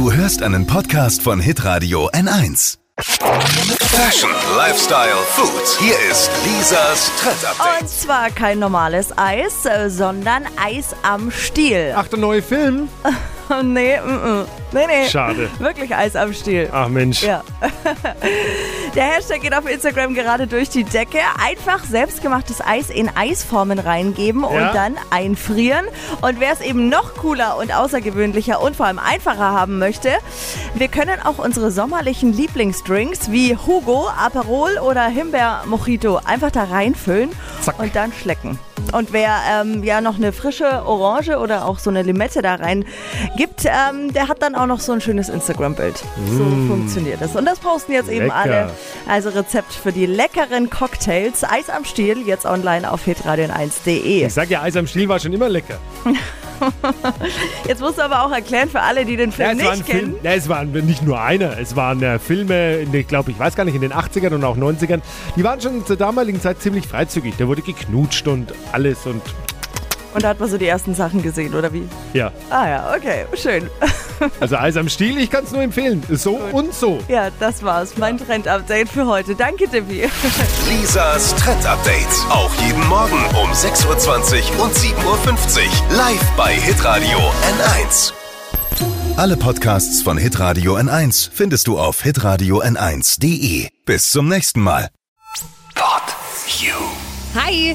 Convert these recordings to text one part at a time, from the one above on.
Du hörst einen Podcast von Hitradio N1. Fashion, Lifestyle, Food. Hier ist Lisas Trend Und zwar kein normales Eis, äh, sondern Eis am Stiel. Ach, der neue Film? nee, mm, mm. nee, nee. Schade. Wirklich Eis am Stiel. Ach Mensch. Ja. Der Hashtag geht auf Instagram gerade durch die Decke. Einfach selbstgemachtes Eis in Eisformen reingeben und Ja. dann einfrieren. Und wer es eben noch cooler und außergewöhnlicher und vor allem einfacher haben möchte, wir können auch unsere sommerlichen Lieblingsdrinks wie Hugo, Aperol oder Himbeer Mojito einfach da reinfüllen Zack. und dann schlecken. Und wer ähm, ja noch eine frische Orange oder auch so eine Limette da rein gibt, ähm, der hat dann auch noch so ein schönes Instagram-Bild. So funktioniert das. Und das posten jetzt eben Lecker. alle. Also Rezept für die leckeren Cocktails. Eis am Stiel, jetzt online auf hitradion1.de. Ich sag ja, Eis am Stiel war schon immer lecker. Jetzt musst du aber auch erklären für alle, die den Film Ja, nicht kennen. Film, ja, es waren nicht nur einer. Es waren äh, Filme, in den- ich glaube, ich weiß gar nicht, in den 80ern und auch 90ern. Die waren schon zur damaligen Zeit ziemlich freizügig. Da wurde geknutscht und alles und Und da hat man so die ersten Sachen gesehen, oder wie? ja. Ah ja, okay, schön. Also Eis am Stiel, ich kann es nur empfehlen. So und so. Ja, das war's. Mein Trend-Update für heute. Danke, Dippy. Lisas Trend Update. Auch jeden Morgen um 6.20 Uhr und 7.50 Uhr. Live bei Hitradio N1. Alle Podcasts von Hitradio N1 findest du auf hitradio n1.de. Bis zum nächsten Mal. Pod You. Hi!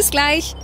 Bis gleich.